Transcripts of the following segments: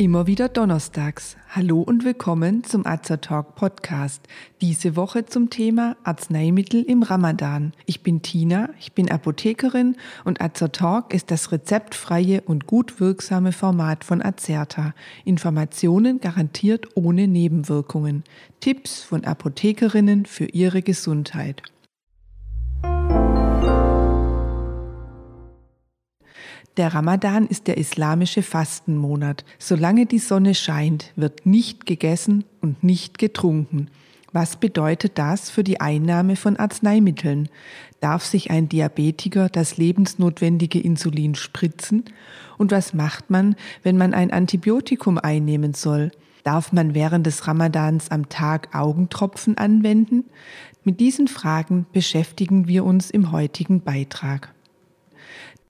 Immer wieder donnerstags. Hallo und willkommen zum Azer Talk Podcast. Diese Woche zum Thema Arzneimittel im Ramadan. Ich bin Tina, ich bin Apothekerin und Azer Talk ist das rezeptfreie und gut wirksame Format von Azerta. Informationen garantiert ohne Nebenwirkungen. Tipps von Apothekerinnen für ihre Gesundheit. Der Ramadan ist der islamische Fastenmonat. Solange die Sonne scheint, wird nicht gegessen und nicht getrunken. Was bedeutet das für die Einnahme von Arzneimitteln? Darf sich ein Diabetiker das lebensnotwendige Insulin spritzen? Und was macht man, wenn man ein Antibiotikum einnehmen soll? Darf man während des Ramadans am Tag Augentropfen anwenden? Mit diesen Fragen beschäftigen wir uns im heutigen Beitrag.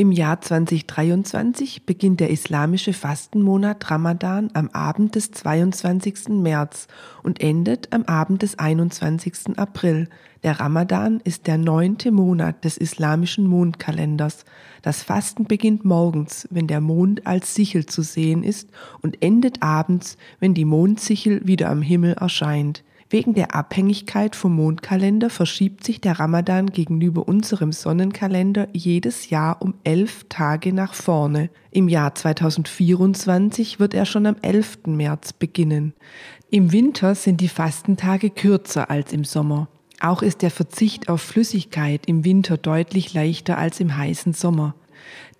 Im Jahr 2023 beginnt der islamische Fastenmonat Ramadan am Abend des 22. März und endet am Abend des 21. April. Der Ramadan ist der neunte Monat des islamischen Mondkalenders. Das Fasten beginnt morgens, wenn der Mond als Sichel zu sehen ist und endet abends, wenn die Mondsichel wieder am Himmel erscheint. Wegen der Abhängigkeit vom Mondkalender verschiebt sich der Ramadan gegenüber unserem Sonnenkalender jedes Jahr um elf Tage nach vorne. Im Jahr 2024 wird er schon am 11. März beginnen. Im Winter sind die Fastentage kürzer als im Sommer. Auch ist der Verzicht auf Flüssigkeit im Winter deutlich leichter als im heißen Sommer.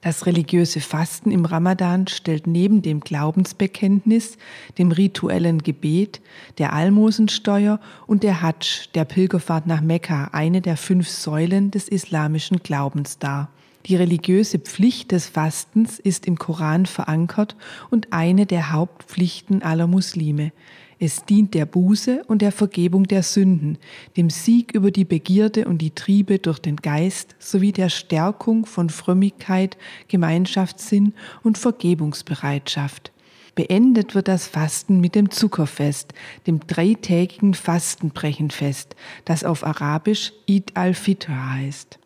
Das religiöse Fasten im Ramadan stellt neben dem Glaubensbekenntnis, dem rituellen Gebet, der Almosensteuer und der Hadsch, der Pilgerfahrt nach Mekka, eine der fünf Säulen des islamischen Glaubens dar. Die religiöse Pflicht des Fastens ist im Koran verankert und eine der Hauptpflichten aller Muslime. Es dient der Buße und der Vergebung der Sünden, dem Sieg über die Begierde und die Triebe durch den Geist sowie der Stärkung von Frömmigkeit, Gemeinschaftssinn und Vergebungsbereitschaft. Beendet wird das Fasten mit dem Zuckerfest, dem dreitägigen Fastenbrechenfest, das auf Arabisch Eid al-Fitr heißt.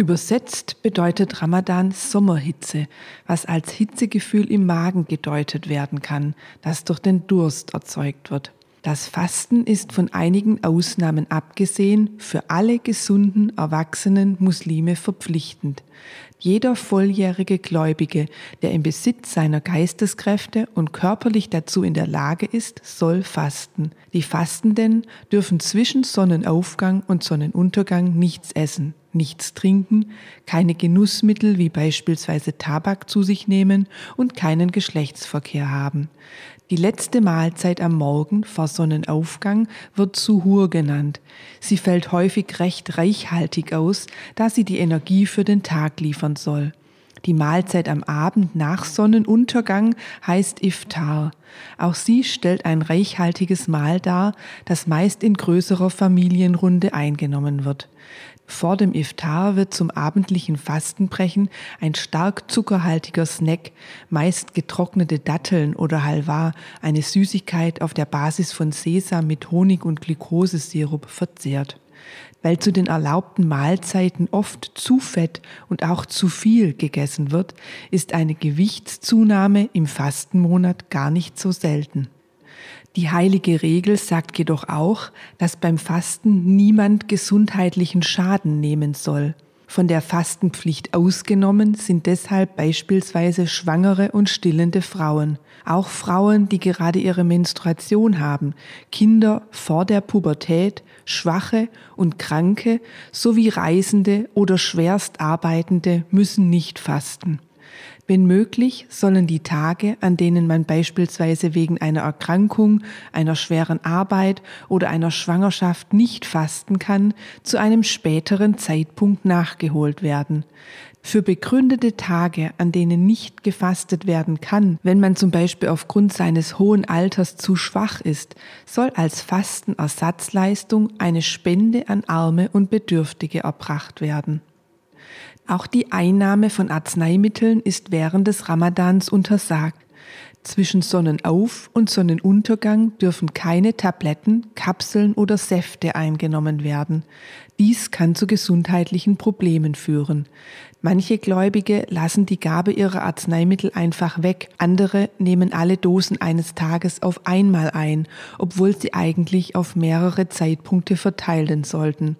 Übersetzt bedeutet Ramadan Sommerhitze, was als Hitzegefühl im Magen gedeutet werden kann, das durch den Durst erzeugt wird. Das Fasten ist von einigen Ausnahmen abgesehen für alle gesunden, erwachsenen Muslime verpflichtend. Jeder volljährige Gläubige, der im Besitz seiner Geisteskräfte und körperlich dazu in der Lage ist, soll fasten. Die Fastenden dürfen zwischen Sonnenaufgang und Sonnenuntergang nichts essen nichts trinken, keine Genussmittel wie beispielsweise Tabak zu sich nehmen und keinen Geschlechtsverkehr haben. Die letzte Mahlzeit am Morgen vor Sonnenaufgang wird Suhur genannt. Sie fällt häufig recht reichhaltig aus, da sie die Energie für den Tag liefern soll. Die Mahlzeit am Abend nach Sonnenuntergang heißt Iftar. Auch sie stellt ein reichhaltiges Mahl dar, das meist in größerer Familienrunde eingenommen wird. Vor dem Iftar wird zum abendlichen Fastenbrechen ein stark zuckerhaltiger Snack, meist getrocknete Datteln oder Halva, eine Süßigkeit auf der Basis von Sesam mit Honig und Glukosesirup verzehrt. Weil zu den erlaubten Mahlzeiten oft zu fett und auch zu viel gegessen wird, ist eine Gewichtszunahme im Fastenmonat gar nicht so selten. Die heilige Regel sagt jedoch auch, dass beim Fasten niemand gesundheitlichen Schaden nehmen soll. Von der Fastenpflicht ausgenommen sind deshalb beispielsweise schwangere und stillende Frauen, auch Frauen, die gerade ihre Menstruation haben, Kinder vor der Pubertät, Schwache und Kranke sowie Reisende oder Schwerstarbeitende müssen nicht fasten. Wenn möglich, sollen die Tage, an denen man beispielsweise wegen einer Erkrankung, einer schweren Arbeit oder einer Schwangerschaft nicht fasten kann, zu einem späteren Zeitpunkt nachgeholt werden. Für begründete Tage, an denen nicht gefastet werden kann, wenn man zum Beispiel aufgrund seines hohen Alters zu schwach ist, soll als Fastenersatzleistung eine Spende an Arme und Bedürftige erbracht werden. Auch die Einnahme von Arzneimitteln ist während des Ramadans untersagt. Zwischen Sonnenauf- und Sonnenuntergang dürfen keine Tabletten, Kapseln oder Säfte eingenommen werden. Dies kann zu gesundheitlichen Problemen führen. Manche Gläubige lassen die Gabe ihrer Arzneimittel einfach weg, andere nehmen alle Dosen eines Tages auf einmal ein, obwohl sie eigentlich auf mehrere Zeitpunkte verteilen sollten.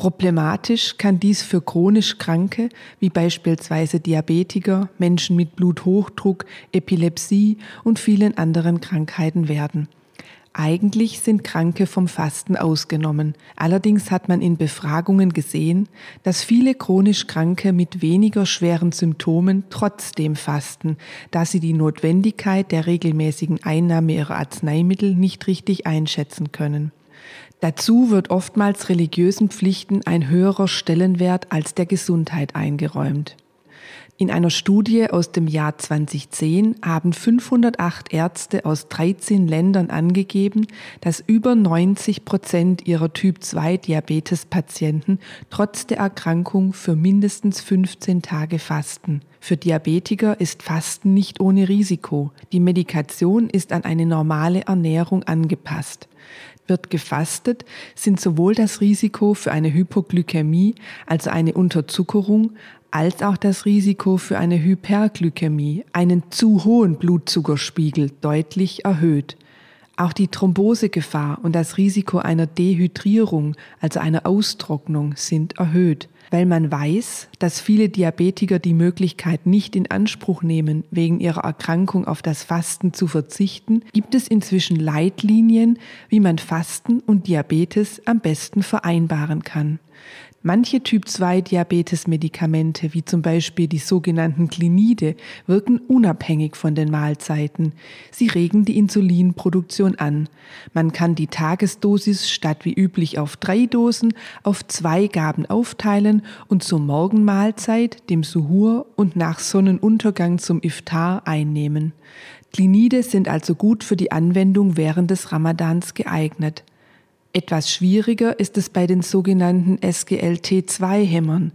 Problematisch kann dies für chronisch Kranke, wie beispielsweise Diabetiker, Menschen mit Bluthochdruck, Epilepsie und vielen anderen Krankheiten werden. Eigentlich sind Kranke vom Fasten ausgenommen. Allerdings hat man in Befragungen gesehen, dass viele chronisch Kranke mit weniger schweren Symptomen trotzdem fasten, da sie die Notwendigkeit der regelmäßigen Einnahme ihrer Arzneimittel nicht richtig einschätzen können. Dazu wird oftmals religiösen Pflichten ein höherer Stellenwert als der Gesundheit eingeräumt. In einer Studie aus dem Jahr 2010 haben 508 Ärzte aus 13 Ländern angegeben, dass über 90 Prozent ihrer Typ-2-Diabetes-Patienten trotz der Erkrankung für mindestens 15 Tage fasten. Für Diabetiker ist Fasten nicht ohne Risiko. Die Medikation ist an eine normale Ernährung angepasst. Wird gefastet, sind sowohl das Risiko für eine Hypoglykämie, also eine Unterzuckerung, als auch das Risiko für eine Hyperglykämie, einen zu hohen Blutzuckerspiegel, deutlich erhöht. Auch die Thrombosegefahr und das Risiko einer Dehydrierung, also einer Austrocknung, sind erhöht. Weil man weiß, dass viele Diabetiker die Möglichkeit nicht in Anspruch nehmen, wegen ihrer Erkrankung auf das Fasten zu verzichten, gibt es inzwischen Leitlinien, wie man Fasten und Diabetes am besten vereinbaren kann. Manche Typ-2-Diabetes-Medikamente, wie zum Beispiel die sogenannten Klinide, wirken unabhängig von den Mahlzeiten. Sie regen die Insulinproduktion an. Man kann die Tagesdosis statt wie üblich auf drei Dosen auf zwei Gaben aufteilen und zur Morgenmahlzeit, dem Suhur und nach Sonnenuntergang zum Iftar einnehmen. Klinide sind also gut für die Anwendung während des Ramadans geeignet. Etwas schwieriger ist es bei den sogenannten SGLT2-Hämmern.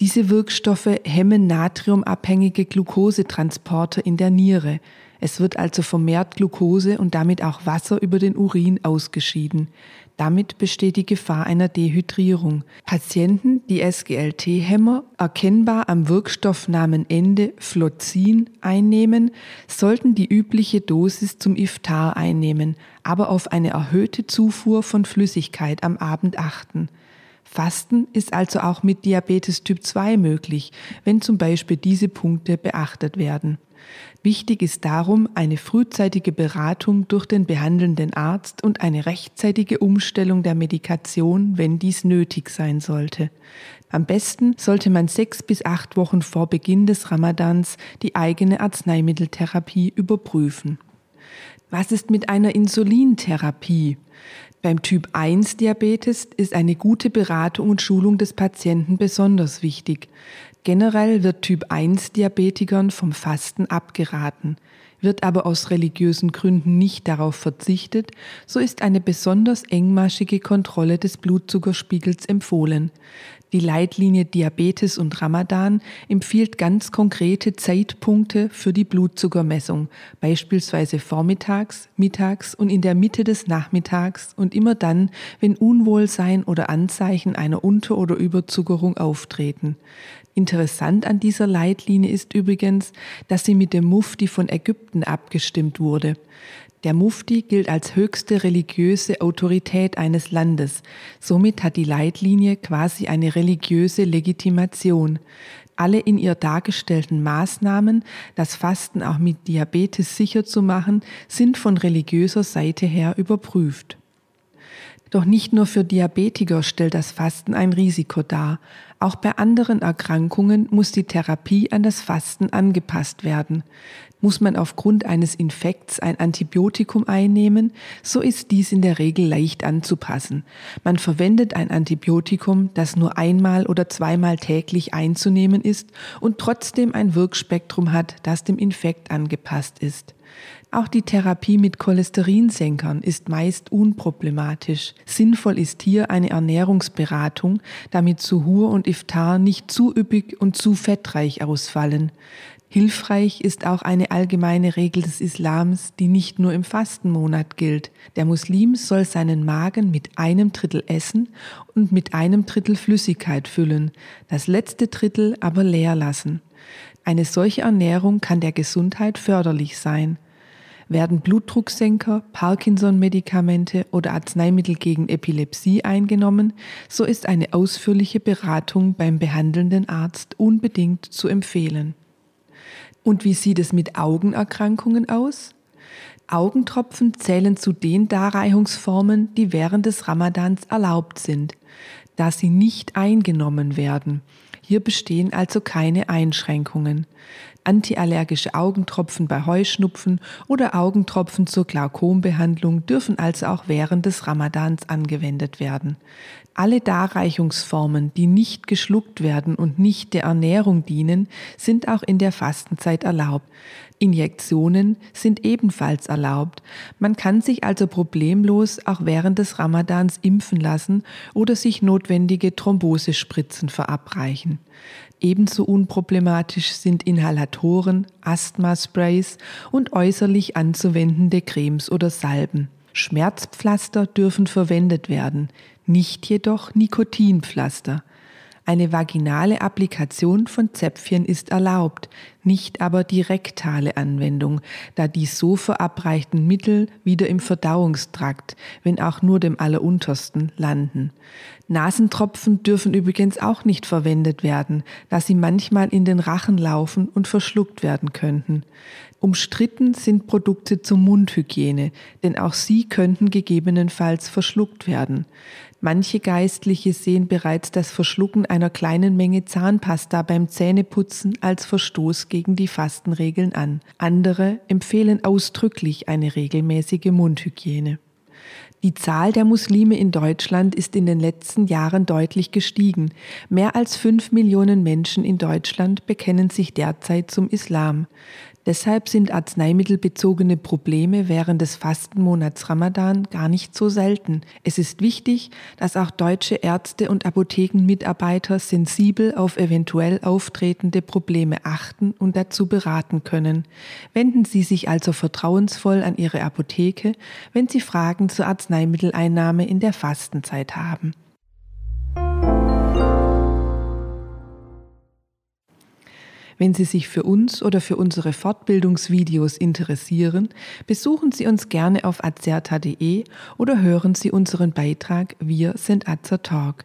Diese Wirkstoffe hemmen natriumabhängige Glukosetransporter in der Niere. Es wird also vermehrt Glucose und damit auch Wasser über den Urin ausgeschieden. Damit besteht die Gefahr einer Dehydrierung. Patienten, die SGLT-Hämmer erkennbar am Wirkstoffnamenende Flozin einnehmen, sollten die übliche Dosis zum Iftar einnehmen, aber auf eine erhöhte Zufuhr von Flüssigkeit am Abend achten. Fasten ist also auch mit Diabetes Typ 2 möglich, wenn zum Beispiel diese Punkte beachtet werden. Wichtig ist darum eine frühzeitige Beratung durch den behandelnden Arzt und eine rechtzeitige Umstellung der Medikation, wenn dies nötig sein sollte. Am besten sollte man sechs bis acht Wochen vor Beginn des Ramadans die eigene Arzneimitteltherapie überprüfen. Was ist mit einer Insulintherapie? Beim Typ 1 Diabetes ist eine gute Beratung und Schulung des Patienten besonders wichtig. Generell wird Typ 1 Diabetikern vom Fasten abgeraten. Wird aber aus religiösen Gründen nicht darauf verzichtet, so ist eine besonders engmaschige Kontrolle des Blutzuckerspiegels empfohlen. Die Leitlinie Diabetes und Ramadan empfiehlt ganz konkrete Zeitpunkte für die Blutzuckermessung, beispielsweise vormittags, mittags und in der Mitte des Nachmittags und immer dann, wenn Unwohlsein oder Anzeichen einer Unter- oder Überzuckerung auftreten. Interessant an dieser Leitlinie ist übrigens, dass sie mit dem Mufti von Ägypten abgestimmt wurde. Der Mufti gilt als höchste religiöse Autorität eines Landes. Somit hat die Leitlinie quasi eine religiöse Legitimation. Alle in ihr dargestellten Maßnahmen, das Fasten auch mit Diabetes sicher zu machen, sind von religiöser Seite her überprüft. Doch nicht nur für Diabetiker stellt das Fasten ein Risiko dar. Auch bei anderen Erkrankungen muss die Therapie an das Fasten angepasst werden. Muss man aufgrund eines Infekts ein Antibiotikum einnehmen, so ist dies in der Regel leicht anzupassen. Man verwendet ein Antibiotikum, das nur einmal oder zweimal täglich einzunehmen ist und trotzdem ein Wirkspektrum hat, das dem Infekt angepasst ist. Auch die Therapie mit Cholesterinsenkern ist meist unproblematisch. Sinnvoll ist hier eine Ernährungsberatung, damit Suhur und Iftar nicht zu üppig und zu fettreich ausfallen. Hilfreich ist auch eine allgemeine Regel des Islams, die nicht nur im Fastenmonat gilt. Der Muslim soll seinen Magen mit einem Drittel Essen und mit einem Drittel Flüssigkeit füllen, das letzte Drittel aber leer lassen. Eine solche Ernährung kann der Gesundheit förderlich sein. Werden Blutdrucksenker, Parkinson-Medikamente oder Arzneimittel gegen Epilepsie eingenommen, so ist eine ausführliche Beratung beim behandelnden Arzt unbedingt zu empfehlen. Und wie sieht es mit Augenerkrankungen aus? Augentropfen zählen zu den Darreichungsformen, die während des Ramadans erlaubt sind, da sie nicht eingenommen werden. Hier bestehen also keine Einschränkungen. Antiallergische Augentropfen bei Heuschnupfen oder Augentropfen zur Glaukombehandlung dürfen also auch während des Ramadans angewendet werden. Alle Darreichungsformen, die nicht geschluckt werden und nicht der Ernährung dienen, sind auch in der Fastenzeit erlaubt. Injektionen sind ebenfalls erlaubt. Man kann sich also problemlos auch während des Ramadans impfen lassen oder sich notwendige Thrombosespritzen verabreichen. Ebenso unproblematisch sind Inhalatoren, Asthma-Sprays und äußerlich anzuwendende Cremes oder Salben. Schmerzpflaster dürfen verwendet werden nicht jedoch Nikotinpflaster. Eine vaginale Applikation von Zäpfchen ist erlaubt, nicht aber die rektale Anwendung, da die so verabreichten Mittel wieder im Verdauungstrakt, wenn auch nur dem alleruntersten, landen. Nasentropfen dürfen übrigens auch nicht verwendet werden, da sie manchmal in den Rachen laufen und verschluckt werden könnten. Umstritten sind Produkte zur Mundhygiene, denn auch sie könnten gegebenenfalls verschluckt werden. Manche Geistliche sehen bereits das Verschlucken einer kleinen Menge Zahnpasta beim Zähneputzen als Verstoß gegen die Fastenregeln an. Andere empfehlen ausdrücklich eine regelmäßige Mundhygiene. Die Zahl der Muslime in Deutschland ist in den letzten Jahren deutlich gestiegen. Mehr als fünf Millionen Menschen in Deutschland bekennen sich derzeit zum Islam. Deshalb sind arzneimittelbezogene Probleme während des Fastenmonats Ramadan gar nicht so selten. Es ist wichtig, dass auch deutsche Ärzte und Apothekenmitarbeiter sensibel auf eventuell auftretende Probleme achten und dazu beraten können. Wenden Sie sich also vertrauensvoll an Ihre Apotheke, wenn Sie Fragen zur Arzneimitteleinnahme in der Fastenzeit haben. Wenn Sie sich für uns oder für unsere Fortbildungsvideos interessieren, besuchen Sie uns gerne auf azerta.de oder hören Sie unseren Beitrag Wir sind Azer Talk.